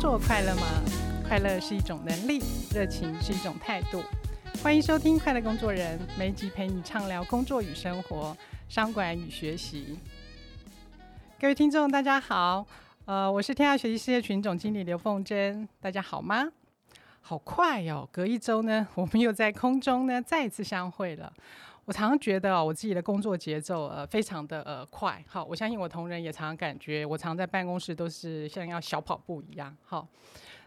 做快乐吗？快乐是一种能力，热情是一种态度。欢迎收听《快乐工作人》，每一集陪你畅聊工作与生活、商管与学习。各位听众，大家好，呃，我是天下学习事业群总经理刘凤珍，大家好吗？好快哟、哦，隔一周呢，我们又在空中呢再一次相会了。我常常觉得，我自己的工作节奏呃非常的呃快，好，我相信我同仁也常常感觉，我常在办公室都是像要小跑步一样，好，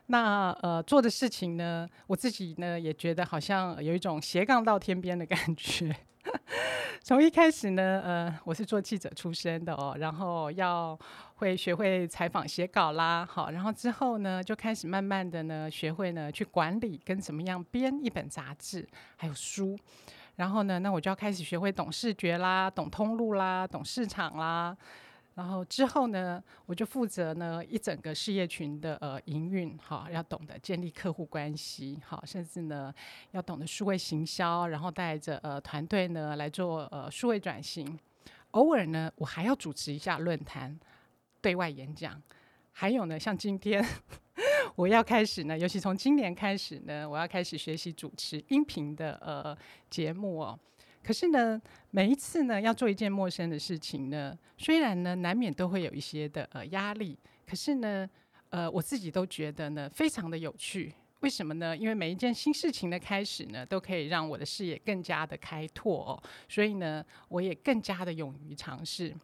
那呃做的事情呢，我自己呢也觉得好像有一种斜杠到天边的感觉。从一开始呢，呃，我是做记者出身的哦，然后要会学会采访写稿啦，好，然后之后呢就开始慢慢的呢学会呢去管理跟怎么样编一本杂志，还有书。然后呢，那我就要开始学会懂视觉啦，懂通路啦，懂市场啦。然后之后呢，我就负责呢一整个事业群的呃营运，好，要懂得建立客户关系，好，甚至呢要懂得数位行销，然后带着呃团队呢来做呃数位转型。偶尔呢，我还要主持一下论坛、对外演讲，还有呢，像今天。我要开始呢，尤其从今年开始呢，我要开始学习主持音频的呃节目哦。可是呢，每一次呢要做一件陌生的事情呢，虽然呢难免都会有一些的呃压力，可是呢，呃我自己都觉得呢非常的有趣。为什么呢？因为每一件新事情的开始呢，都可以让我的视野更加的开拓哦。所以呢，我也更加的勇于尝试。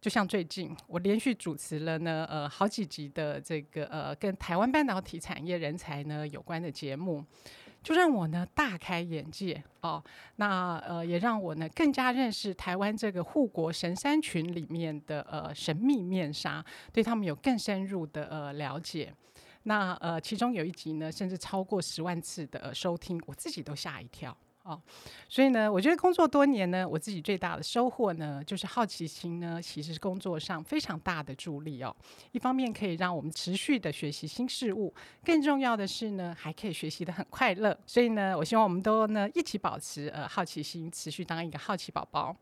就像最近我连续主持了呢，呃，好几集的这个呃，跟台湾半导体产业人才呢有关的节目，就让我呢大开眼界哦。那呃，也让我呢更加认识台湾这个护国神山群里面的呃神秘面纱，对他们有更深入的呃了解。那呃，其中有一集呢，甚至超过十万次的、收听，我自己都吓一跳。哦，所以呢，我觉得工作多年呢，我自己最大的收获呢，就是好奇心呢，其实是工作上非常大的助力哦。一方面可以让我们持续的学习新事物，更重要的是呢，还可以学习的很快乐。所以呢，我希望我们都呢一起保持呃好奇心，持续当一个好奇宝宝。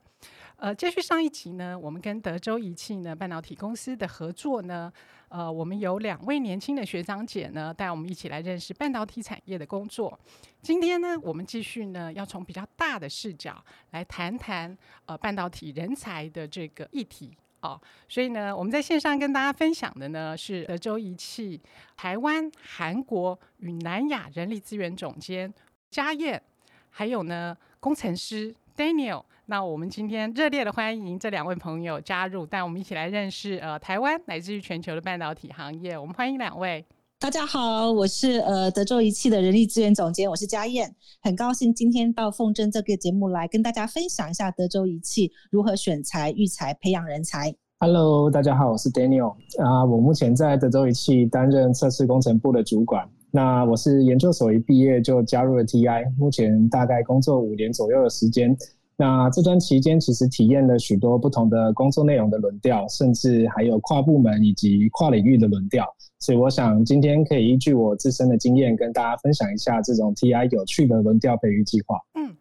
呃，接续上一集呢，我们跟德州仪器呢半导体公司的合作呢，呃，我们有两位年轻的学长姐呢，带我们一起来认识半导体产业的工作。今天呢，我们继续呢，要从比较大的视角来谈谈呃半导体人才的这个议题哦。所以呢，我们在线上跟大家分享的呢，是德州仪器台湾、韩国与南亚人力资源总监佳燕，还有呢工程师 Daniel。那我们今天热烈的欢迎这两位朋友加入，带我们一起来认识呃台湾乃至于全球的半导体行业。我们欢迎两位。大家好，我是呃德州仪器的人力资源总监，我是佳燕，很高兴今天到凤珍这个节目来跟大家分享一下德州仪器如何选才、育才、培养人才。Hello，大家好，我是 Daniel 啊，我目前在德州仪器担任测试工程部的主管。那我是研究所一毕业就加入了 TI，目前大概工作五年左右的时间。那这段期间，其实体验了许多不同的工作内容的轮调，甚至还有跨部门以及跨领域的轮调。所以，我想今天可以依据我自身的经验，跟大家分享一下这种 TI 有趣的轮调培育计划。嗯。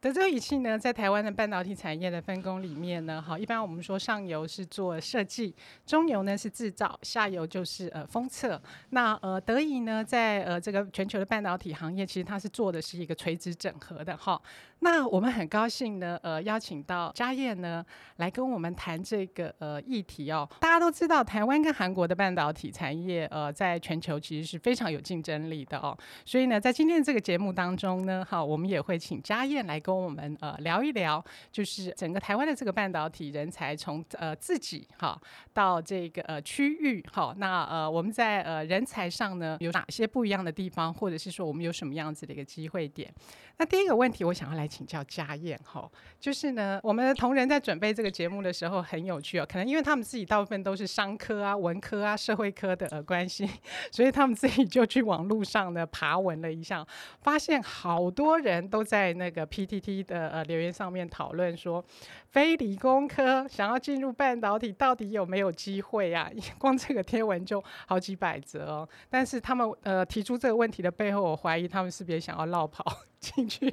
德州仪器呢，在台湾的半导体产业的分工里面呢，好，一般我们说上游是做设计，中游呢是制造，下游就是呃封测。那呃德仪呢，在呃这个全球的半导体行业，其实它是做的是一个垂直整合的哈。那我们很高兴呢，呃邀请到佳燕呢来跟我们谈这个呃议题哦。大家都知道，台湾跟韩国的半导体产业呃在全球其实是非常有竞争力的哦。所以呢，在今天这个节目当中呢，好，我们也会请佳燕来。跟我们呃聊一聊，就是整个台湾的这个半导体人才从呃自己哈到这个呃区域哈，那呃我们在呃人才上呢有哪些不一样的地方，或者是说我们有什么样子的一个机会点？那第一个问题，我想要来请教家宴哈，就是呢我们的同仁在准备这个节目的时候很有趣哦，可能因为他们自己大部分都是商科啊、文科啊、社会科的呃关系，所以他们自己就去网络上呢爬文了一下，发现好多人都在那个 PT。T 的呃留言上面讨论说，非理工科想要进入半导体，到底有没有机会呀、啊？光这个贴文就好几百则哦。但是他们呃提出这个问题的背后，我怀疑他们是不是想要绕跑 进去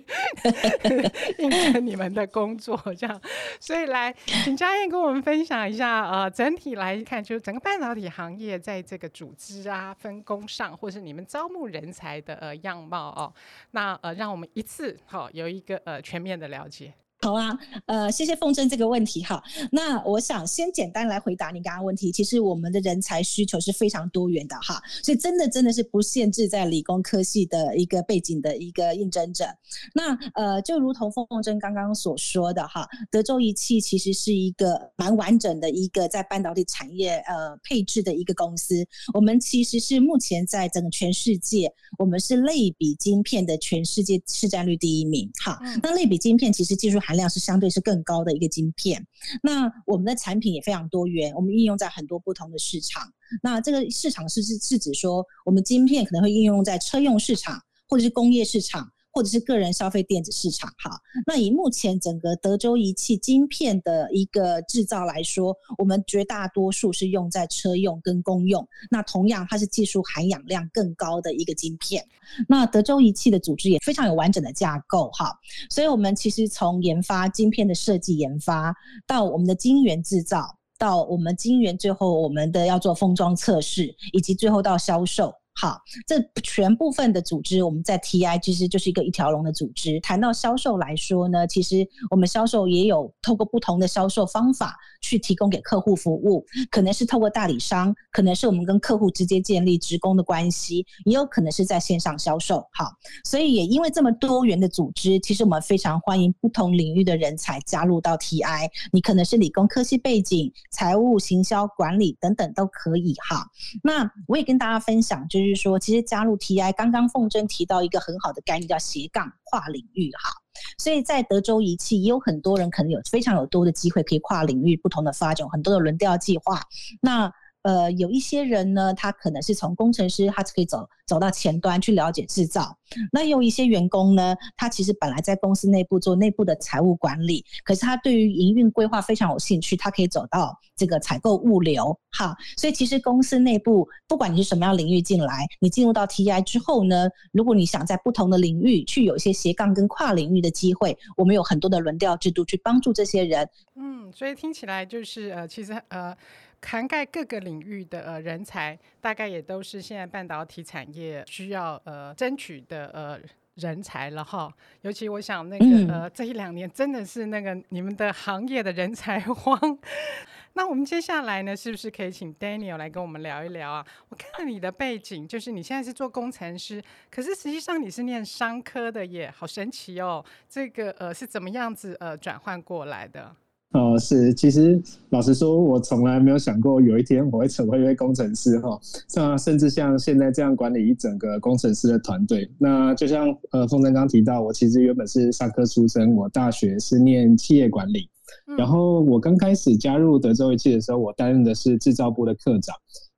应征你们的工作这样？所以来，请佳燕跟我们分享一下呃，整体来看，就是整个半导体行业在这个组织啊、分工上，或是你们招募人才的呃样貌哦。那呃，让我们一次好、哦、有一个呃全面的了解。好啊，呃，谢谢凤珍这个问题哈。那我想先简单来回答你刚刚问题。其实我们的人才需求是非常多元的哈，所以真的真的是不限制在理工科系的一个背景的一个应征者。那呃，就如同凤珍刚刚所说的哈，德州仪器其实是一个蛮完整的一个在半导体产业呃配置的一个公司。我们其实是目前在整个全世界，我们是类比晶片的全世界市占率第一名。好，那类比晶片其实技术含量是相对是更高的一个晶片，那我们的产品也非常多元，我们应用在很多不同的市场。那这个市场是是是指说，我们晶片可能会应用在车用市场，或者是工业市场。或者是个人消费电子市场，哈，那以目前整个德州仪器晶片的一个制造来说，我们绝大多数是用在车用跟公用。那同样，它是技术含氧量更高的一个晶片。那德州仪器的组织也非常有完整的架构，哈，所以我们其实从研发晶片的设计研发，到我们的晶圆制造，到我们晶圆最后我们的要做封装测试，以及最后到销售。好，这全部分的组织，我们在 TI 其实就是一个一条龙的组织。谈到销售来说呢，其实我们销售也有透过不同的销售方法去提供给客户服务，可能是透过代理商，可能是我们跟客户直接建立职工的关系，也有可能是在线上销售。好，所以也因为这么多元的组织，其实我们非常欢迎不同领域的人才加入到 TI。你可能是理工科系背景、财务、行销、管理等等都可以。哈，那我也跟大家分享，就是。就是说，其实加入 TI，刚刚凤珍提到一个很好的概念，叫斜杠跨领域哈。所以在德州仪器，也有很多人可能有非常有多的机会可以跨领域不同的发展，很多的轮调计划。那呃，有一些人呢，他可能是从工程师，他可以走走到前端去了解制造。那有一些员工呢，他其实本来在公司内部做内部的财务管理，可是他对于营运规划非常有兴趣，他可以走到这个采购物流。哈，所以其实公司内部，不管你是什么样领域进来，你进入到 TI 之后呢，如果你想在不同的领域去有一些斜杠跟跨领域的机会，我们有很多的轮调制度去帮助这些人。嗯，所以听起来就是呃，其实呃。涵盖各个领域的呃人才，大概也都是现在半导体产业需要呃争取的呃人才了哈。尤其我想那个、嗯、呃这一两年真的是那个你们的行业的人才荒。那我们接下来呢，是不是可以请 Daniel 来跟我们聊一聊啊？我看了你的背景，就是你现在是做工程师，可是实际上你是念商科的耶，好神奇哦。这个呃是怎么样子呃转换过来的？哦，是，其实老实说，我从来没有想过有一天我会成为一位工程师哈。那甚至像现在这样管理一整个工程师的团队。那就像呃凤珍刚提到，我其实原本是商科出身，我大学是念企业管理。然后我刚开始加入德州仪器的时候，我担任的是制造部的科长。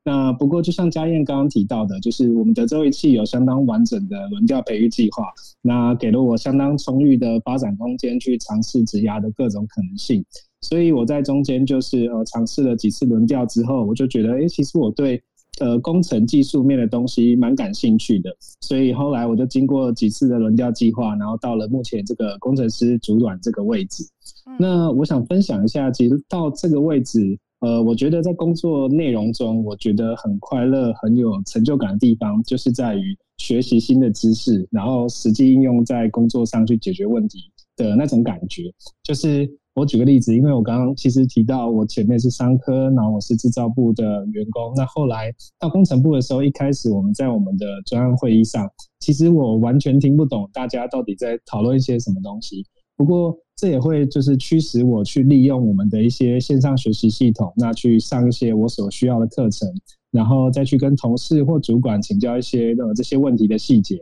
那不过，就像嘉燕刚刚提到的，就是我们德州仪器有相当完整的轮调培育计划，那给了我相当充裕的发展空间，去尝试职涯的各种可能性。所以我在中间就是呃尝试了几次轮调之后，我就觉得哎，其实我对呃工程技术面的东西蛮感兴趣的。所以后来我就经过几次的轮调计划，然后到了目前这个工程师主管这个位置。那我想分享一下，其实到这个位置，呃，我觉得在工作内容中，我觉得很快乐、很有成就感的地方，就是在于学习新的知识，然后实际应用在工作上去解决问题的那种感觉，就是。我举个例子，因为我刚刚其实提到我前面是商科，然后我是制造部的员工。那后来到工程部的时候，一开始我们在我们的专案会议上，其实我完全听不懂大家到底在讨论一些什么东西。不过这也会就是驱使我去利用我们的一些线上学习系统，那去上一些我所需要的课程，然后再去跟同事或主管请教一些呃这些问题的细节。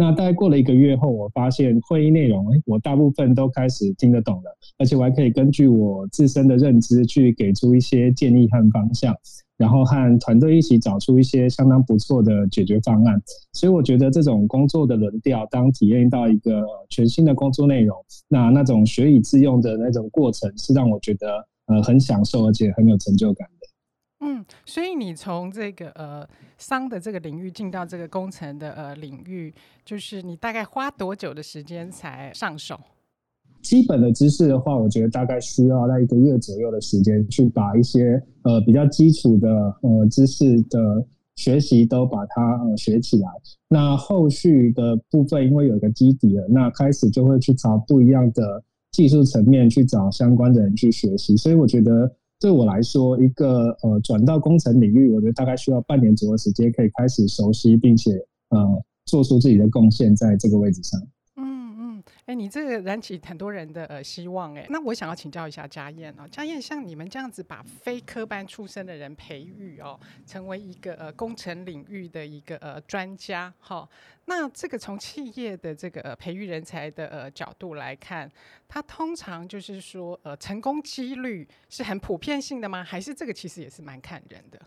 那大概过了一个月后，我发现会议内容，我大部分都开始听得懂了，而且我还可以根据我自身的认知去给出一些建议和方向，然后和团队一起找出一些相当不错的解决方案。所以我觉得这种工作的轮调，当体验到一个全新的工作内容，那那种学以致用的那种过程，是让我觉得呃很享受，而且很有成就感。所以你从这个呃商的这个领域进到这个工程的呃领域，就是你大概花多久的时间才上手？基本的知识的话，我觉得大概需要在一个月左右的时间，去把一些呃比较基础的呃知识的学习都把它呃学起来。那后续的部分，因为有一个基底了，那开始就会去找不一样的技术层面去找相关的人去学习。所以我觉得。对我来说，一个呃转到工程领域，我觉得大概需要半年左右时间，可以开始熟悉，并且呃做出自己的贡献，在这个位置上。哎，你这个燃起很多人的呃希望哎，那我想要请教一下佳燕哦，佳燕像你们这样子把非科班出身的人培育哦，成为一个呃工程领域的一个呃专家哈、那这个从企业的这个呃培育人才的呃角度来看，它通常就是说呃成功几率是很普遍性的吗？还是这个其实也是蛮看人的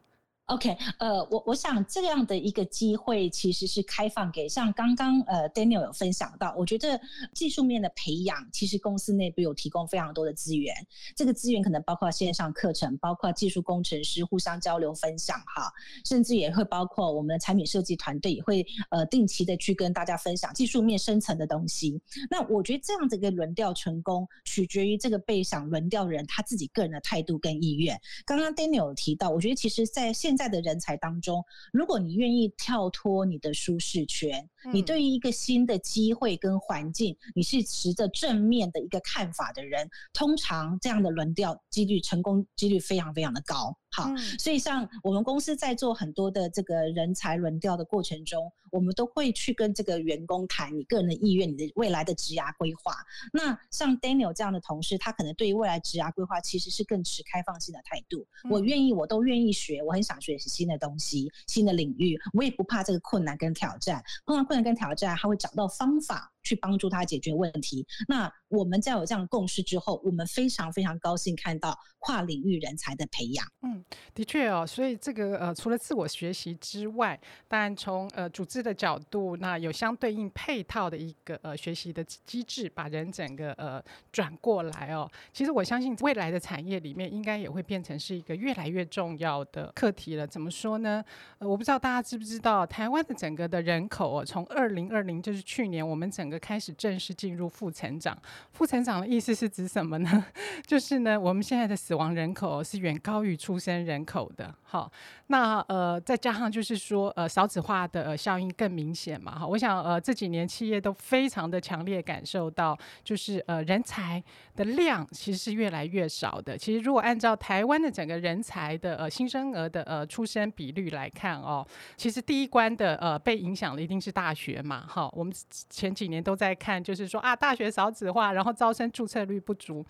？OK，呃，我我想这样的一个机会其实是开放给像刚刚呃 Daniel 有分享到，我觉得技术面的培养，其实公司内部有提供非常多的资源，这个资源可能包括线上课程，包括技术工程师互相交流分享哈，甚至也会包括我们的产品设计团队也会呃定期的去跟大家分享技术面深层的东西。那我觉得这样的一个轮调成功，取决于这个被想轮调人他自己个人的态度跟意愿。刚刚 Daniel 有提到，我觉得其实在现在在的人才当中，如果你愿意跳脱你的舒适圈，你对于一个新的机会跟环境，你是持着正面的一个看法的人，通常这样的轮调几率成功几率非常非常的高。好，所以像我们公司在做很多的这个人才轮调的过程中，我们都会去跟这个员工谈你个人的意愿，你的未来的职涯规划。那像 Daniel 这样的同事，他可能对于未来职涯规划其实是更持开放性的态度。我愿意，我都愿意学，我很想学习新的东西、新的领域，我也不怕这个困难跟挑战。碰到困难跟挑战，他会找到方法。去帮助他解决问题。那我们在有这样共识之后，我们非常非常高兴看到跨领域人才的培养。嗯，的确哦。所以这个呃，除了自我学习之外，当然从呃组织的角度，那有相对应配套的一个呃学习的机制，把人整个呃转过来哦。其实我相信未来的产业里面，应该也会变成是一个越来越重要的课题了。怎么说呢？呃，我不知道大家知不知道，台湾的整个的人口哦，从二零二零就是去年我们整个开始正式进入负成长，负成长的意思是指什么呢？就是呢，我们现在的死亡人口是远高于出生人口的。好，那呃，再加上就是说，呃，少子化的、呃、效应更明显嘛。哈，我想呃，这几年企业都非常的强烈感受到，就是呃，人才的量其实是越来越少的。其实如果按照台湾的整个人才的呃新生儿的呃出生比率来看哦，其实第一关的呃被影响的一定是大学嘛。哈，我们前几年都在看，就是说啊，大学少子化，然后招生注册率不足。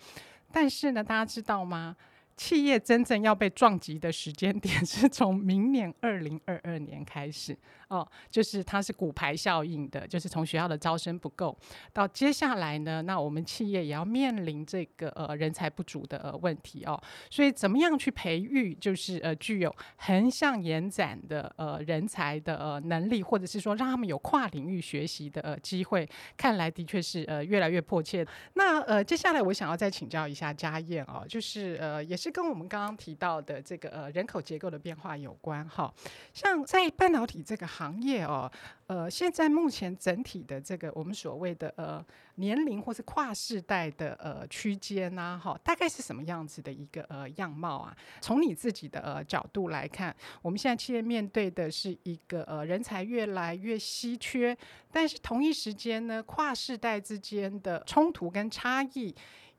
但是呢，大家知道吗？企业真正要被撞击的时间点是从明年二零二二年开始哦，就是它是骨牌效应的，就是从学校的招生不够到接下来呢，那我们企业也要面临这个呃人才不足的呃问题哦，所以怎么样去培育就是呃具有横向延展的呃人才的呃能力，或者是说让他们有跨领域学习的呃机会，看来的确是呃越来越迫切。那呃接下来我想要再请教一下佳燕哦，就是呃也是。跟我们刚刚提到的这个呃人口结构的变化有关哈，像在半导体这个行行业哦，呃，现在目前整体的这个我们所谓的呃年龄或是跨世代的呃区间呐哈，大概是什么样子的一个呃样貌啊？从你自己的呃角度来看，我们现在企业面对的是一个呃人才越来越稀缺，但是同一时间呢，跨世代之间的冲突跟差异。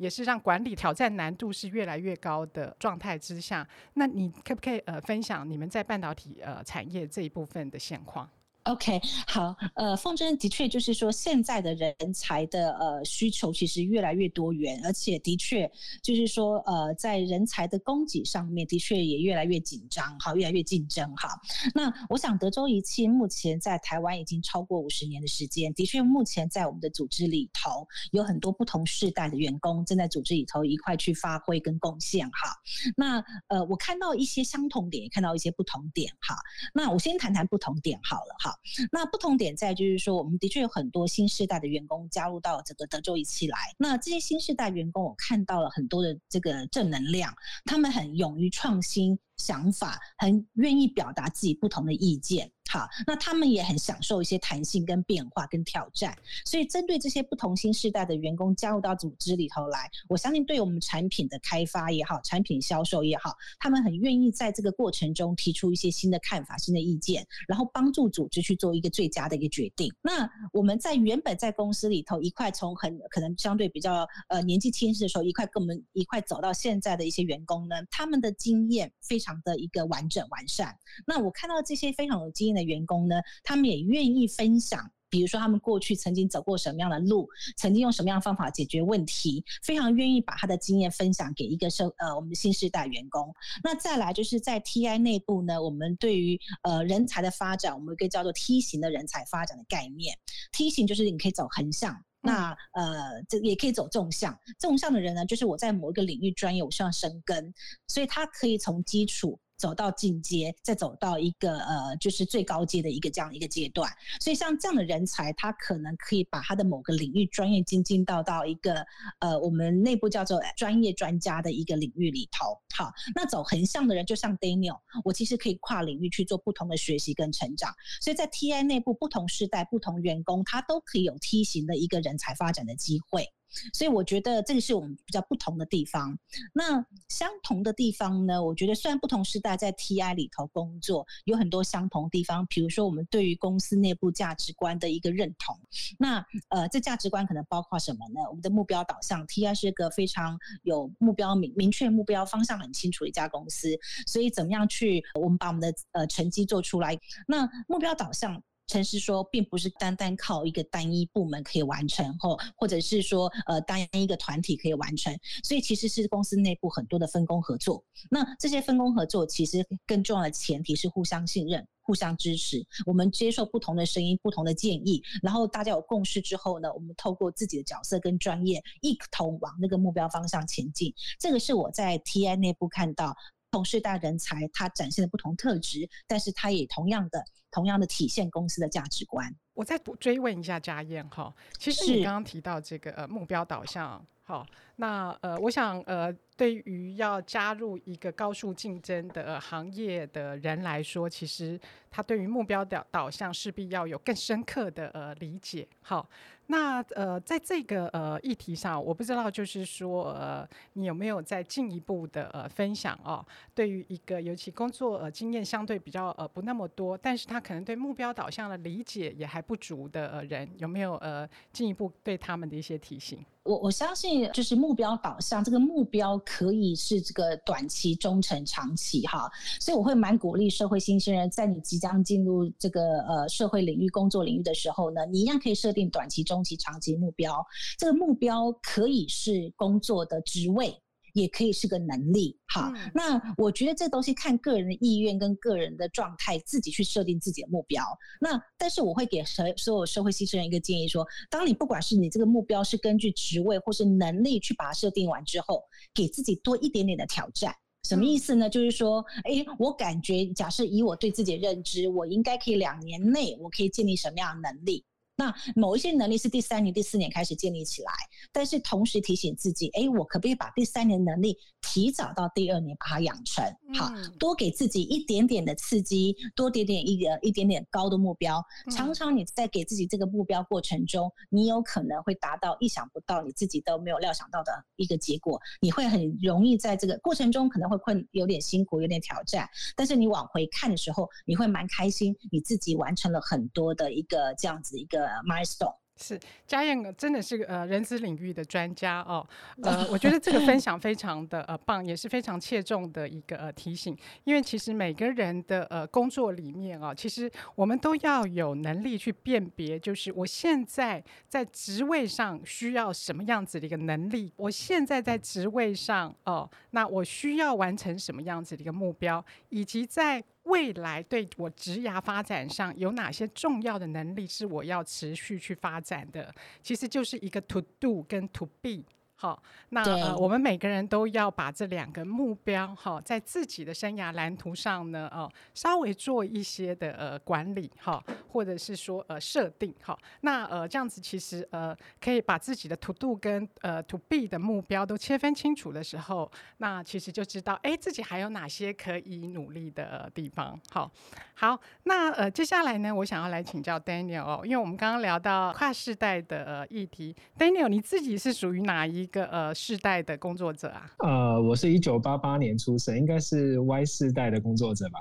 也是让管理挑战难度是越来越高的状态之下，那你可不可以呃分享你们在半导体呃产业这一部分的现况？OK，好，呃，凤珍的确就是说，现在的人才的呃需求其实越来越多元，而且的确就是说，呃，在人才的供给上面的确也越来越紧张，好，越来越竞争，哈。那我想德州仪器目前在台湾已经超过五十年的时间，的确目前在我们的组织里头有很多不同世代的员工正在组织里头一块去发挥跟贡献，哈。那呃，我看到一些相同点，也看到一些不同点，哈。那我先谈谈不同点好了，哈。那不同点在就是说，我们的确有很多新世代的员工加入到这个德州仪器来。那这些新世代员工，我看到了很多的这个正能量，他们很勇于创新想法，很愿意表达自己不同的意见。好，那他们也很享受一些弹性跟变化跟挑战，所以针对这些不同新世代的员工加入到组织里头来，我相信对我们产品的开发也好，产品销售也好，他们很愿意在这个过程中提出一些新的看法、新的意见，然后帮助组织去做一个最佳的一个决定。那我们在原本在公司里头一块从很可能相对比较呃年纪轻轻的时候，一块跟我们一块走到现在的一些员工呢，他们的经验非常的一个完整完善。那我看到这些非常有经验的。员工呢，他们也愿意分享，比如说他们过去曾经走过什么样的路，曾经用什么样的方法解决问题，非常愿意把他的经验分享给一个社呃我们的新时代员工。那再来就是在 TI 内部呢，我们对于呃人才的发展，我们有一个叫做梯形的人才发展的概念。梯形就是你可以走横向，那呃这也可以走纵向。纵向的人呢，就是我在某一个领域专业，我需要深耕，所以他可以从基础。走到进阶，再走到一个呃，就是最高阶的一个这样一个阶段。所以像这样的人才，他可能可以把他的某个领域专业精进到到一个呃，我们内部叫做专业专家的一个领域里头。好，那走横向的人，就像 Daniel，我其实可以跨领域去做不同的学习跟成长。所以在 TI 内部，不同世代、不同员工，他都可以有梯形的一个人才发展的机会。所以我觉得这个是我们比较不同的地方。那相同的地方呢？我觉得虽然不同时代在 TI 里头工作有很多相同地方，比如说我们对于公司内部价值观的一个认同。那呃，这价值观可能包括什么呢？我们的目标导向，TI 是一个非常有目标明明确目标方向很清楚的一家公司。所以怎么样去我们把我们的呃成绩做出来？那目标导向。诚实说，并不是单单靠一个单一部门可以完成，或或者是说，呃，单一一个团体可以完成。所以其实是公司内部很多的分工合作。那这些分工合作，其实更重要的前提是互相信任、互相支持。我们接受不同的声音、不同的建议，然后大家有共识之后呢，我们透过自己的角色跟专业，一同往那个目标方向前进。这个是我在 TI 内部看到。同世代人才，他展现的不同特质，但是他也同样的、同样的体现公司的价值观。我再追问一下家燕哈，其实你刚刚提到这个呃目标导向，好，那呃，我想呃。对于要加入一个高速竞争的行业的人来说，其实他对于目标的导向势必要有更深刻的呃理解。好，那呃在这个呃议题上，我不知道就是说呃你有没有再进一步的呃分享哦？对于一个尤其工作呃经验相对比较呃不那么多，但是他可能对目标导向的理解也还不足的呃人，有没有呃进一步对他们的一些提醒？我我相信就是目标导向这个目标。可以是这个短期、中程、长期哈，所以我会蛮鼓励社会新鲜人，在你即将进入这个呃社会领域、工作领域的时候呢，你一样可以设定短期、中期、长期目标。这个目标可以是工作的职位。也可以是个能力，好，嗯、那我觉得这东西看个人的意愿跟个人的状态，自己去设定自己的目标。那但是我会给所所有社会新鲜人一个建议说，当你不管是你这个目标是根据职位或是能力去把它设定完之后，给自己多一点点的挑战。什么意思呢？嗯、就是说，哎，我感觉假设以我对自己的认知，我应该可以两年内我可以建立什么样的能力？那某一些能力是第三年、第四年开始建立起来，但是同时提醒自己，哎，我可不可以把第三年能力提早到第二年把它养成？好，多给自己一点点的刺激，多点点一个一点点高的目标。常常你在给自己这个目标过程中，你有可能会达到意想不到，你自己都没有料想到的一个结果。你会很容易在这个过程中可能会困，有点辛苦，有点挑战。但是你往回看的时候，你会蛮开心，你自己完成了很多的一个这样子一个。呃，milestone 是佳燕真的是个呃人资领域的专家哦，呃，我觉得这个分享非常的呃棒，也是非常切中的一个呃提醒，因为其实每个人的呃工作里面、哦，其实我们都要有能力去辨别，就是我现在在职位上需要什么样子的一个能力，我现在在职位上哦，那我需要完成什么样子的一个目标，以及在未来对我职涯发展上有哪些重要的能力是我要持续去发展的？其实就是一个 to do 跟 to be。好，那呃，我们每个人都要把这两个目标哈，在自己的生涯蓝图上呢，哦，稍微做一些的呃管理哈，或者是说呃设定哈。那呃这样子其实呃可以把自己的 to do 跟呃 to be 的目标都切分清楚的时候，那其实就知道哎自己还有哪些可以努力的地方。好，好，那呃接下来呢，我想要来请教 Daniel 哦，因为我们刚刚聊到跨世代的呃议题，Daniel 你自己是属于哪一个呃世代的工作者啊？呃，我是一九八八年出生，应该是 Y 世代的工作者吧？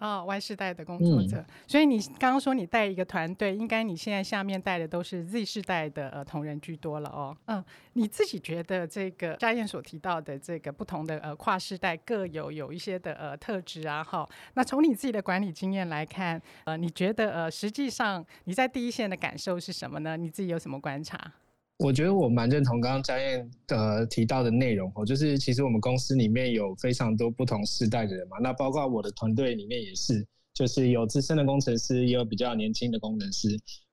哦，Y 世代的工作者。嗯、所以你刚刚说你带一个团队，应该你现在下面带的都是 Z 世代的呃同仁居多了哦。嗯，你自己觉得这个佳燕所提到的这个不同的呃跨世代各有有一些的呃特质啊，哈。那从你自己的管理经验来看，呃，你觉得呃实际上你在第一线的感受是什么呢？你自己有什么观察？我觉得我蛮认同刚刚佳燕的提到的内容哦，就是其实我们公司里面有非常多不同时代的人嘛，那包括我的团队里面也是，就是有资深的工程师，也有比较年轻的工程师。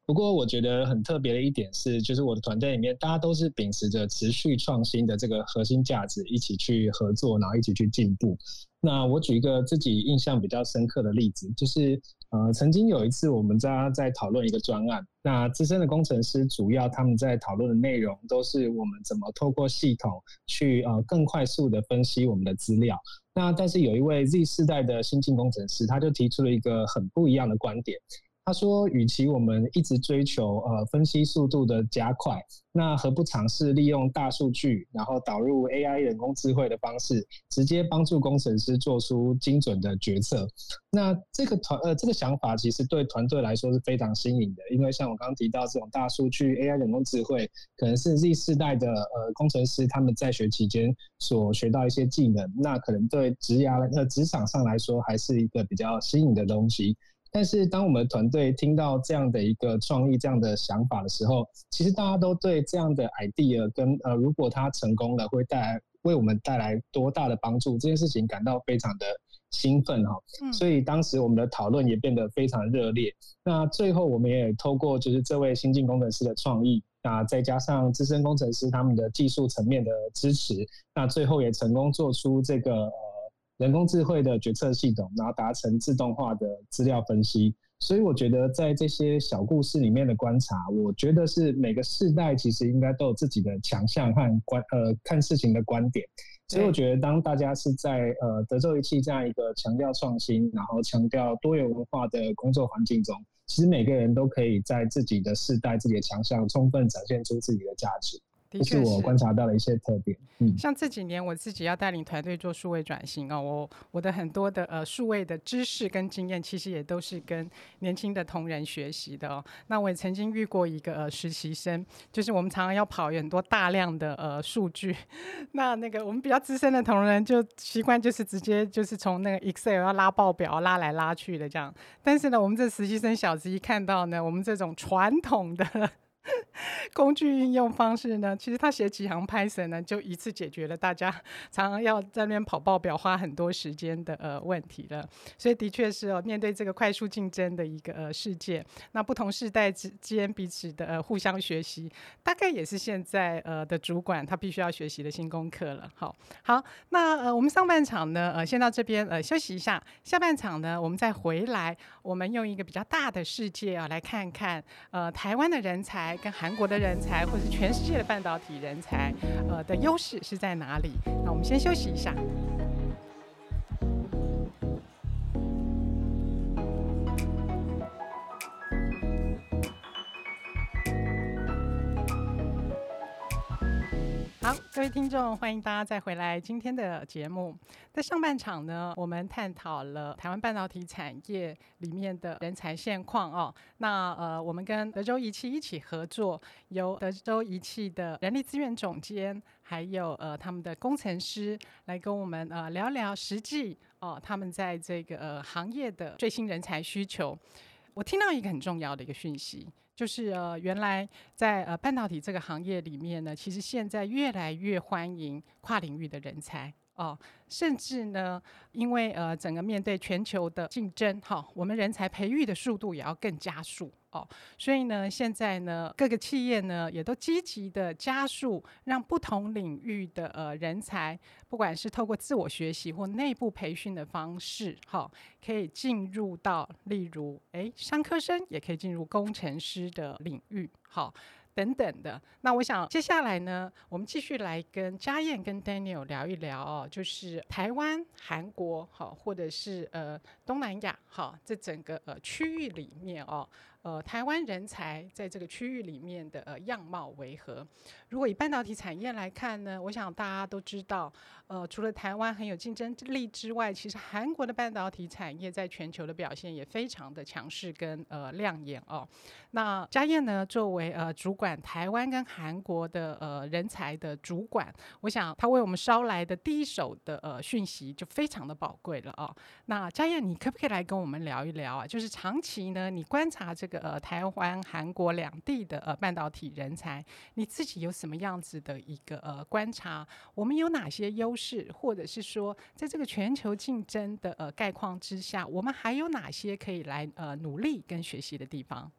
不过我觉得很特别的一点是，就是我的团队里面大家都是秉持着持续创新的这个核心价值，一起去合作，然后一起去进步。那我举一个自己印象比较深刻的例子，就是。呃，曾经有一次我们家在讨论一个专案，那资深的工程师主要他们在讨论的内容都是我们怎么透过系统去呃更快速的分析我们的资料。那但是有一位 Z 世代的新进工程师，他就提出了一个很不一样的观点。他说：“与其我们一直追求呃分析速度的加快，那何不尝试利用大数据，然后导入 AI 人工智慧的方式，直接帮助工程师做出精准的决策？那这个团呃这个想法其实对团队来说是非常新颖的，因为像我刚刚提到这种大数据、AI 人工智慧，可能是 Z 世代的呃工程师他们在学期间所学到一些技能，那可能对职涯呃职场上来说还是一个比较新颖的东西。”但是，当我们团队听到这样的一个创意、这样的想法的时候，其实大家都对这样的 idea 跟呃，如果它成功了，会带来为我们带来多大的帮助，这件事情感到非常的兴奋哈。所以当时我们的讨论也变得非常热烈。那最后，我们也透过就是这位新进工程师的创意，那再加上资深工程师他们的技术层面的支持，那最后也成功做出这个。人工智慧的决策系统，然后达成自动化的资料分析。所以我觉得在这些小故事里面的观察，我觉得是每个世代其实应该都有自己的强项和观呃看事情的观点。所以我觉得当大家是在呃德州仪器这样一个强调创新，然后强调多元文化的工作环境中，其实每个人都可以在自己的世代、自己的强项充分展现出自己的价值。这是我观察到了一些特点。嗯，像这几年我自己要带领团队做数位转型哦，我我的很多的呃数位的知识跟经验，其实也都是跟年轻的同仁学习的哦。那我也曾经遇过一个呃实习生，就是我们常常要跑很多大量的呃数据，那那个我们比较资深的同仁就习惯就是直接就是从那个 Excel 要拉报表拉来拉去的这样，但是呢，我们这实习生小子一看到呢，我们这种传统的。工具应用方式呢，其实他写几行 Python 呢，就一次解决了大家 常常要在那边跑报表、花很多时间的呃问题了。所以的确是哦，面对这个快速竞争的一个呃世界，那不同世代之间彼此的呃互相学习，大概也是现在呃的主管他必须要学习的新功课了。好，好，那呃我们上半场呢呃先到这边呃休息一下，下半场呢我们再回来，我们用一个比较大的世界啊来看看呃台湾的人才。跟韩国的人才，或是全世界的半导体人才，呃的优势是在哪里？那我们先休息一下。好，各位听众，欢迎大家再回来今天的节目。在上半场呢，我们探讨了台湾半导体产业里面的人才现况哦。那呃，我们跟德州仪器一起合作，由德州仪器的人力资源总监，还有呃他们的工程师来跟我们呃聊聊实际哦，他们在这个呃行业的最新人才需求。我听到一个很重要的一个讯息。就是呃，原来在呃半导体这个行业里面呢，其实现在越来越欢迎跨领域的人才哦，甚至呢，因为呃整个面对全球的竞争，哈、我们人才培育的速度也要更加速。哦，所以呢，现在呢，各个企业呢也都积极的加速，让不同领域的呃人才，不管是透过自我学习或内部培训的方式，哈、可以进入到例如，诶，商科生也可以进入工程师的领域，好、等等的，那我想接下来呢，我们继续来跟佳燕跟 Daniel 聊一聊哦，就是台湾、韩国好，或者是呃东南亚好，这整个呃区域里面哦，呃台湾人才在这个区域里面的呃样貌为何？如果以半导体产业来看呢，我想大家都知道，呃除了台湾很有竞争力之外，其实韩国的半导体产业在全球的表现也非常的强势跟呃亮眼哦。那佳燕呢，作为呃主管。台湾跟韩国的呃人才的主管，我想他为我们捎来的第一手的呃讯息就非常的宝贵了哦。那佳燕，你可不可以来跟我们聊一聊啊？就是长期呢，你观察这个呃台湾、韩国两地的呃半导体人才，你自己有什么样子的一个呃观察？我们有哪些优势，或者是说，在这个全球竞争的呃概况之下，我们还有哪些可以来呃努力跟学习的地方？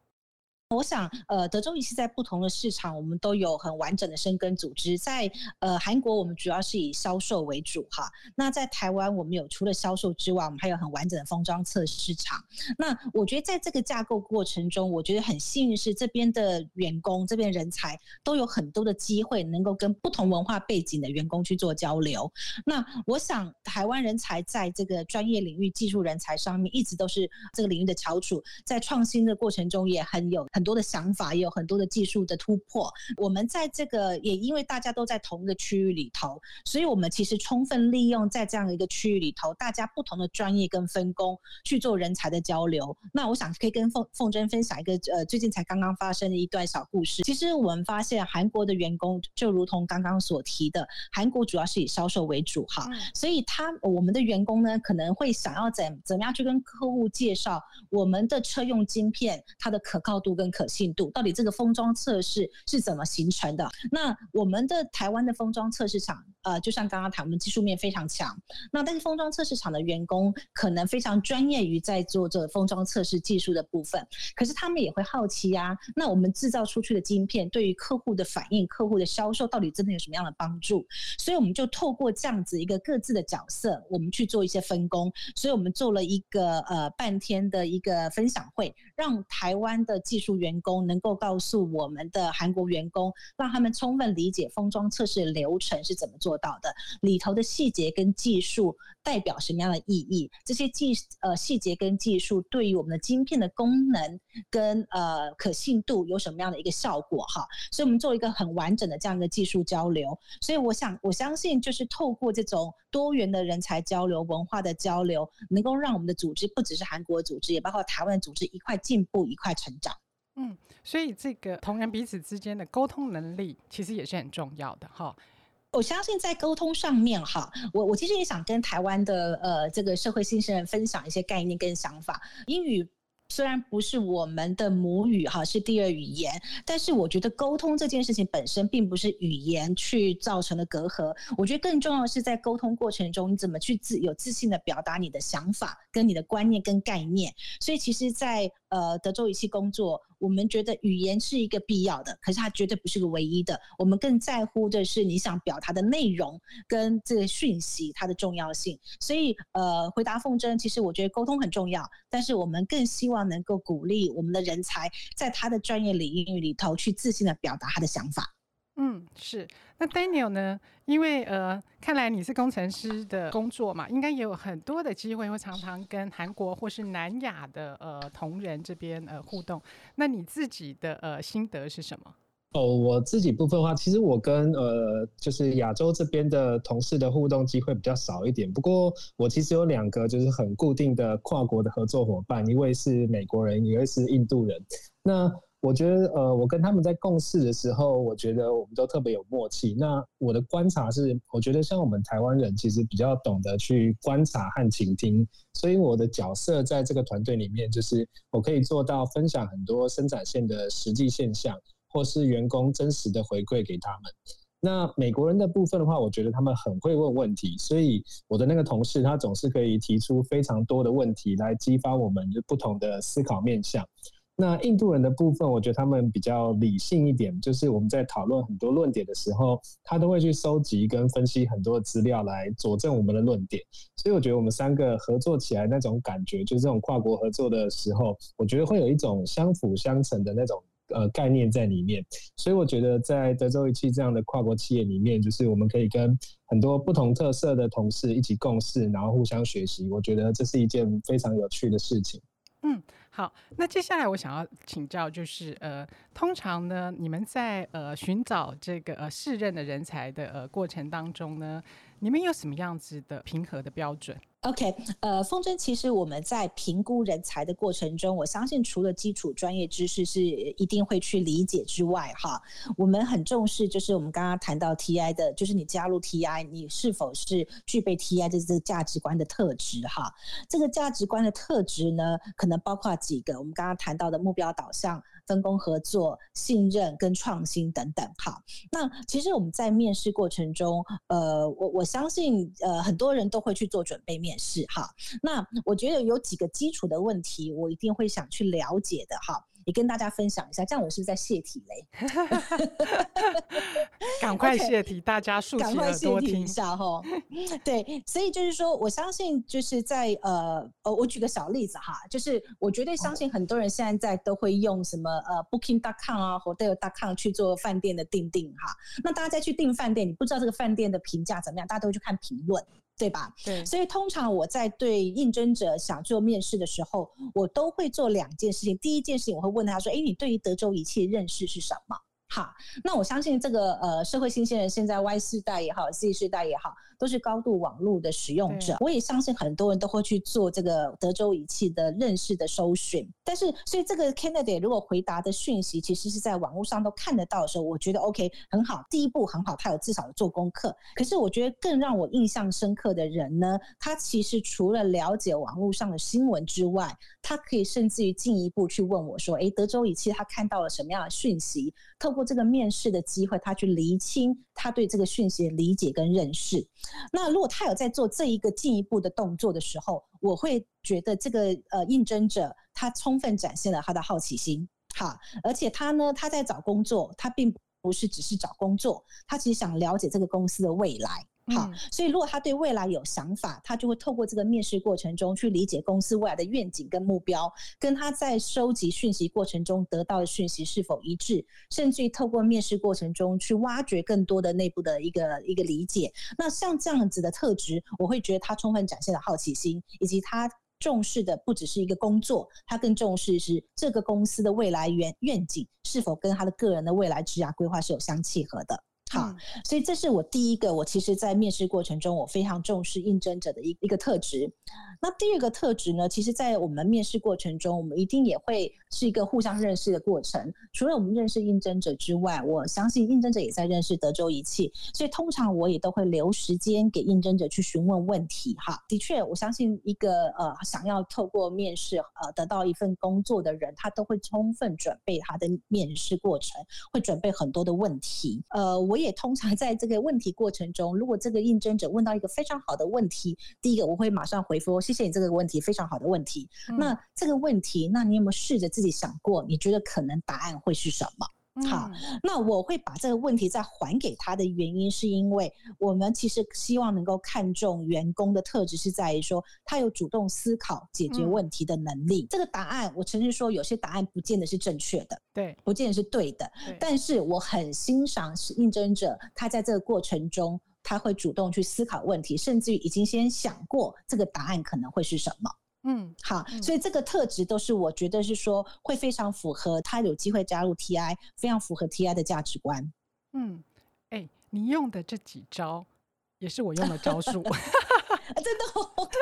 我想，呃，德州仪器在不同的市场，我们都有很完整的深耕组织。在呃韩国，我们主要是以销售为主哈。那在台湾，我们有除了销售之外，我们还有很完整的封装测试场。那我觉得在这个架构过程中，我觉得很幸运是这边的员工，这边人才都有很多的机会，能够跟不同文化背景的员工去做交流。那我想，台湾人才在这个专业领域、技术人才上面，一直都是这个领域的翘楚，在创新的过程中也很有很。很多的想法，也有很多的技术的突破。我们在这个也因为大家都在同一个区域里头，所以我们其实充分利用在这样一个区域里头，大家不同的专业跟分工去做人才的交流。那我想可以跟凤凤珍分享一个呃最近才刚刚发生的一段小故事。其实我们发现韩国的员工就如同刚刚所提的，韩国主要是以销售为主哈，所以他我们的员工呢可能会想要怎怎么样去跟客户介绍我们的车用晶片它的可靠度跟可信度到底这个封装测试是怎么形成的？那我们的台湾的封装测试场，呃，就像刚刚谈，我们技术面非常强。那但是封装测试场的员工可能非常专业于在做这个封装测试技术的部分，可是他们也会好奇呀、啊。那我们制造出去的晶片对于客户的反应、客户的销售到底真的有什么样的帮助？所以我们就透过这样子一个各自的角色，我们去做一些分工。所以我们做了一个呃半天的一个分享会，让台湾的技术员工能够告诉我们的韩国员工，让他们充分理解封装测试流程是怎么做到的，里头的细节跟技术代表什么样的意义？这些技呃细节跟技术对于我们的晶片的功能跟呃可信度有什么样的一个效果？哈，所以我们做一个很完整的这样的技术交流。所以我想我相信，就是透过这种多元的人才交流、文化的交流，能够让我们的组织不只是韩国组织，也包括台湾组织一块进步、一块成长。嗯，所以这个同人彼此之间的沟通能力，其实也是很重要的哈。我相信在沟通上面哈，我我其实也想跟台湾的呃这个社会新生人分享一些概念跟想法。英语虽然不是我们的母语哈，是第二语言，但是我觉得沟通这件事情本身并不是语言去造成的隔阂。我觉得更重要的是在沟通过程中，你怎么去自有自信的表达你的想法、跟你的观念跟概念。所以其实，在呃德州仪器工作。我们觉得语言是一个必要的，可是它绝对不是个唯一的。我们更在乎的是你想表达的内容跟这个讯息它的重要性。所以，呃，回答凤珍，其实我觉得沟通很重要，但是我们更希望能够鼓励我们的人才在他的专业领域里头去自信的表达他的想法。嗯，是。那 Daniel 呢？因为呃，看来你是工程师的工作嘛，应该也有很多的机会，会常常跟韩国或是南亚的呃同仁这边呃互动。那你自己的呃心得是什么？哦，我自己部分的话，其实我跟呃，就是亚洲这边的同事的互动机会比较少一点。不过我其实有两个就是很固定的跨国的合作伙伴，一位是美国人，一位是印度人。那我觉得呃，我跟他们在共事的时候，我觉得我们都特别有默契。那我的观察是，我觉得像我们台湾人其实比较懂得去观察和倾听，所以我的角色在这个团队里面，就是我可以做到分享很多生产线的实际现象。或是员工真实的回馈给他们。那美国人的部分的话，我觉得他们很会问问题，所以我的那个同事他总是可以提出非常多的问题来激发我们就不同的思考面向。那印度人的部分，我觉得他们比较理性一点，就是我们在讨论很多论点的时候，他都会去收集跟分析很多资料来佐证我们的论点。所以我觉得我们三个合作起来那种感觉，就是这种跨国合作的时候，我觉得会有一种相辅相成的那种。呃，概念在里面，所以我觉得在德州仪器这样的跨国企业里面，就是我们可以跟很多不同特色的同事一起共事，然后互相学习。我觉得这是一件非常有趣的事情。嗯，好，那接下来我想要请教，就是呃，通常呢，你们在呃寻找这个呃适任的人才的呃过程当中呢，你们有什么样子的平和的标准？？OK，呃，风筝，其实我们在评估人才的过程中，我相信除了基础专业知识是一定会去理解之外，哈，我们很重视就是我们刚刚谈到 TI 的，就是你加入 TI，你是否是具备 TI 的这个价值观的特质，哈，这个价值观的特质呢，可能包括几个，我们刚刚谈到的目标导向。分工合作、信任跟创新等等，好。那其实我们在面试过程中，呃，我我相信，呃，很多人都会去做准备面试，哈。那我觉得有几个基础的问题，我一定会想去了解的，哈。也跟大家分享一下，这样我是不是在泄题嘞？赶快泄题，okay, 大家竖起耳朵听一下哈。对，所以就是说我相信，就是在呃呃，我举个小例子哈，就是我绝对相信很多人现在在都会用什么呃 Booking.com 啊或 Hotel.com 去做饭店的订订哈。那大家再去订饭店，你不知道这个饭店的评价怎么样，大家都会去看评论。对吧？对，所以通常我在对应征者想做面试的时候，我都会做两件事情。第一件事情，我会问他说：“哎，你对于德州仪器的认识是什么？”好，那我相信这个呃，社会新鲜人现在 Y 世代也好，Z 世代也好，都是高度网络的使用者。我也相信很多人都会去做这个德州仪器的认识的搜寻。但是，所以这个 candidate 如果回答的讯息其实是在网络上都看得到的时候，我觉得 OK 很好，第一步很好，他有至少做功课。可是，我觉得更让我印象深刻的人呢，他其实除了了解网络上的新闻之外，他可以甚至于进一步去问我说：“诶，德州仪器他看到了什么样的讯息？”透过这个面试的机会，他去厘清他对这个讯息的理解跟认识。那如果他有在做这一个进一步的动作的时候，我会觉得这个呃应征者他充分展现了他的好奇心，好，而且他呢，他在找工作，他并不是只是找工作，他其实想了解这个公司的未来。好，所以如果他对未来有想法，他就会透过这个面试过程中去理解公司未来的愿景跟目标，跟他在收集讯息过程中得到的讯息是否一致，甚至于透过面试过程中去挖掘更多的内部的一个一个理解。那像这样子的特质，我会觉得他充分展现了好奇心，以及他重视的不只是一个工作，他更重视是这个公司的未来愿愿景是否跟他的个人的未来职涯规划是有相契合的。好，所以这是我第一个，我其实在面试过程中，我非常重视应征者的一一个特质。那第二个特质呢，其实，在我们面试过程中，我们一定也会是一个互相认识的过程。除了我们认识应征者之外，我相信应征者也在认识德州仪器，所以通常我也都会留时间给应征者去询问问题。哈，的确，我相信一个呃想要透过面试呃得到一份工作的人，他都会充分准备他的面试过程，会准备很多的问题。呃，我。也通常在这个问题过程中，如果这个应征者问到一个非常好的问题，第一个我会马上回复：谢谢你这个问题，非常好的问题。嗯、那这个问题，那你有没有试着自己想过？你觉得可能答案会是什么？好，那我会把这个问题再还给他的原因，是因为我们其实希望能够看重员工的特质，是在于说他有主动思考、解决问题的能力。这个答案，我承认说有些答案不见得是正确的，对，不见得是对的。但是我很欣赏是应征者，他在这个过程中，他会主动去思考问题，甚至于已经先想过这个答案可能会是什么。嗯，好，所以这个特质都是我觉得是说会非常符合他有机会加入 TI，非常符合 TI 的价值观。嗯，哎、欸，你用的这几招也是我用的招数，真的 OK。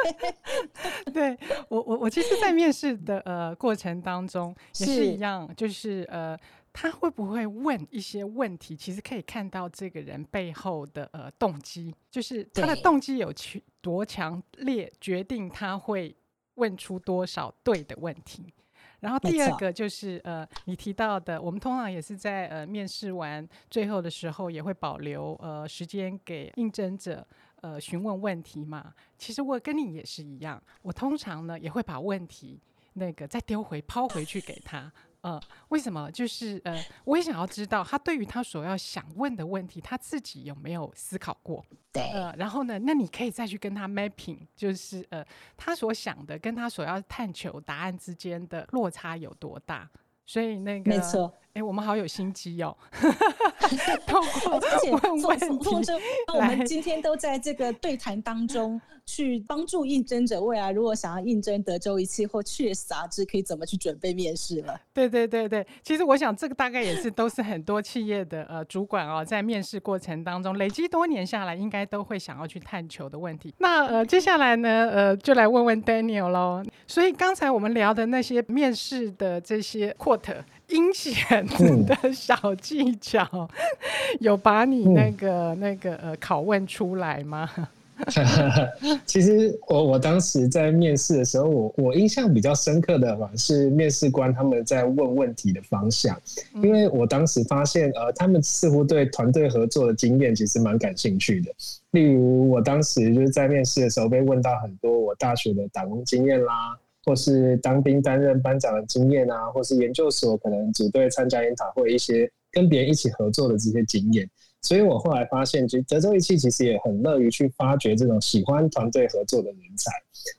对我，我我其实，在面试的呃过程当中也是一样，是就是呃，他会不会问一些问题，其实可以看到这个人背后的呃动机，就是他的动机有去多强烈，决定他会。问出多少对的问题，然后第二个就是呃，你提到的，我们通常也是在呃面试完最后的时候，也会保留呃时间给应征者呃询问问题嘛。其实我跟你也是一样，我通常呢也会把问题那个再丢回抛回去给他。呃，为什么？就是呃，我也想要知道他对于他所要想问的问题，他自己有没有思考过？对。呃，然后呢，那你可以再去跟他 mapping，就是呃，他所想的跟他所要探求答案之间的落差有多大？所以那个，没错。哎，我们好有心机哦！通过问问题，我们今天都在这个对谈当中，去帮助应征者未来如果想要应征德州仪器或 Cheers 杂志，可以怎么去准备面试了。对对对对，其实我想这个大概也是都是很多企业的呃主管哦，在面试过程当中累积多年下来，应该都会想要去探求的问题。那呃，接下来呢，呃，就来问问 Daniel 喽。所以刚才我们聊的那些面试的这些 quote。阴险的小技巧，嗯、有把你那个、嗯、那个呃拷问出来吗？其实我我当时在面试的时候，我我印象比较深刻的嘛是面试官他们在问问题的方向，因为我当时发现呃他们似乎对团队合作的经验其实蛮感兴趣的。例如我当时就是在面试的时候被问到很多我大学的打工经验啦。或是当兵担任班长的经验啊，或是研究所可能组队参加研讨会一些跟别人一起合作的这些经验，所以我后来发现，其实德州仪器其实也很乐于去发掘这种喜欢团队合作的人才。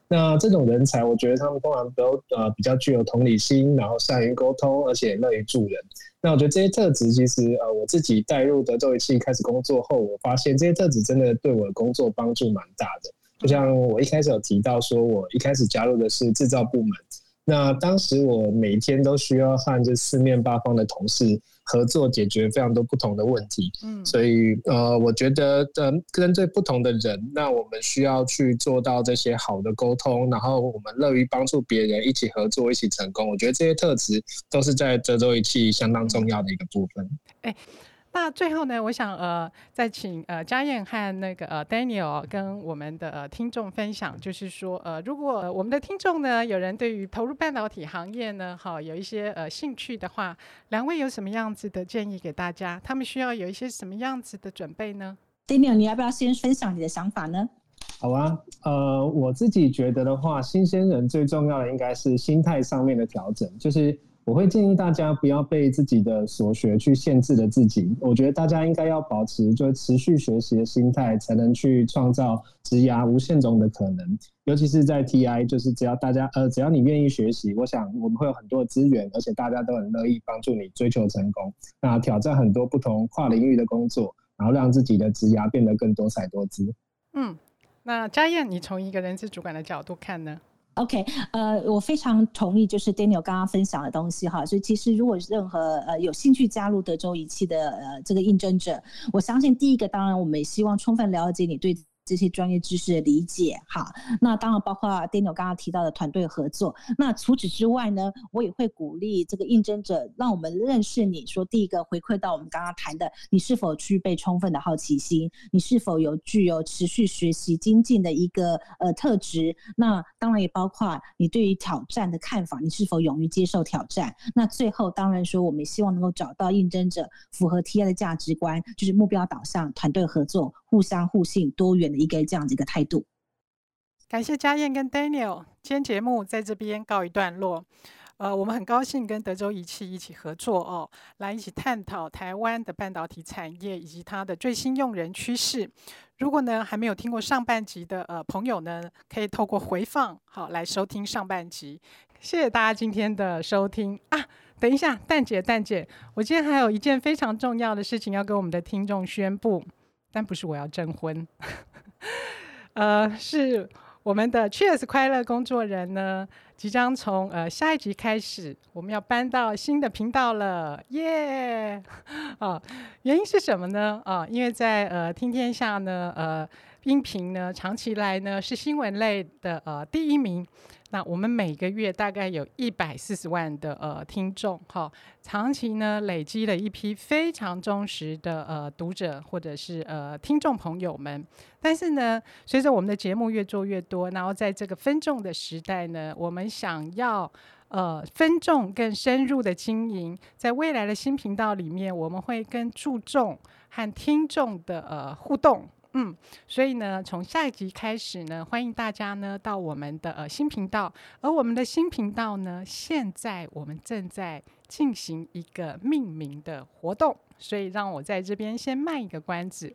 那这种人才，我觉得他们通常都呃比较具有同理心，然后善于沟通，而且乐于助人。那我觉得这些特质，其实呃我自己带入德州仪器开始工作后，我发现这些特质真的对我的工作帮助蛮大的。就像我一开始有提到，说我一开始加入的是制造部门，那当时我每天都需要和这四面八方的同事合作，解决非常多不同的问题。嗯，所以呃，我觉得呃，针对不同的人，那我们需要去做到这些好的沟通，然后我们乐于帮助别人，一起合作，一起成功。我觉得这些特质都是在德州仪器相当重要的一个部分。欸那最后呢，我想呃，再请呃嘉燕和那个呃 Daniel 跟我们的呃听众分享，就是说呃，如果我们的听众呢，有人对于投入半导体行业呢，好有一些呃兴趣的话，两位有什么样子的建议给大家？他们需要有一些什么样子的准备呢？Daniel，你要不要先分享你的想法呢？好啊，呃，我自己觉得的话，新鲜人最重要的应该是心态上面的调整，就是。我会建议大家不要被自己的所学去限制了自己。我觉得大家应该要保持就持续学习的心态，才能去创造职涯无限种的可能。尤其是在 TI，就是只要大家呃，只要你愿意学习，我想我们会有很多的资源，而且大家都很乐意帮助你追求成功。那挑战很多不同跨领域的工作，然后让自己的职涯变得更多彩多姿。嗯，那佳燕，你从一个人资主管的角度看呢？OK，呃，我非常同意，就是 Daniel 刚刚分享的东西哈。所以其实如果任何呃有兴趣加入德州仪器的呃这个应征者，我相信第一个当然我们也希望充分了解你对。这些专业知识的理解，好，那当然包括 Daniel 刚刚提到的团队合作。那除此之外呢，我也会鼓励这个应征者，让我们认识你。说第一个回馈到我们刚刚谈的，你是否具备充分的好奇心？你是否有具有持续学习精进的一个呃特质？那当然也包括你对于挑战的看法，你是否勇于接受挑战？那最后当然说，我们也希望能够找到应征者符合 TI 的价值观，就是目标导向、团队合作、互相互信、多元的。一个这样子一个态度，感谢佳燕跟 Daniel，今天节目在这边告一段落。呃，我们很高兴跟德州仪器一起合作哦，来一起探讨台湾的半导体产业以及它的最新用人趋势。如果呢还没有听过上半集的呃朋友呢，可以透过回放好来收听上半集。谢谢大家今天的收听啊！等一下，蛋姐蛋姐，我今天还有一件非常重要的事情要跟我们的听众宣布，但不是我要征婚。呃，是我们的 Cheers 快乐工作人呢，即将从呃下一集开始，我们要搬到新的频道了，耶！啊，原因是什么呢？啊，因为在呃听天下呢，呃音频呢，长期来呢是新闻类的呃第一名。那我们每个月大概有一百四十万的呃听众，哈，长期呢累积了一批非常忠实的呃读者或者是呃听众朋友们。但是呢，随着我们的节目越做越多，然后在这个分众的时代呢，我们想要呃分众更深入的经营，在未来的新频道里面，我们会更注重和听众的呃互动。嗯，所以呢，从下一集开始呢，欢迎大家呢到我们的呃新频道，而我们的新频道呢，现在我们正在进行一个命名的活动，所以让我在这边先卖一个关子。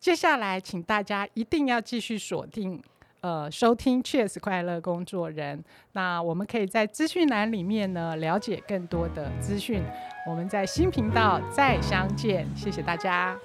接下来，请大家一定要继续锁定呃收听 chs 快乐工作人，那我们可以在资讯栏里面呢了解更多的资讯。我们在新频道再相见，谢谢大家。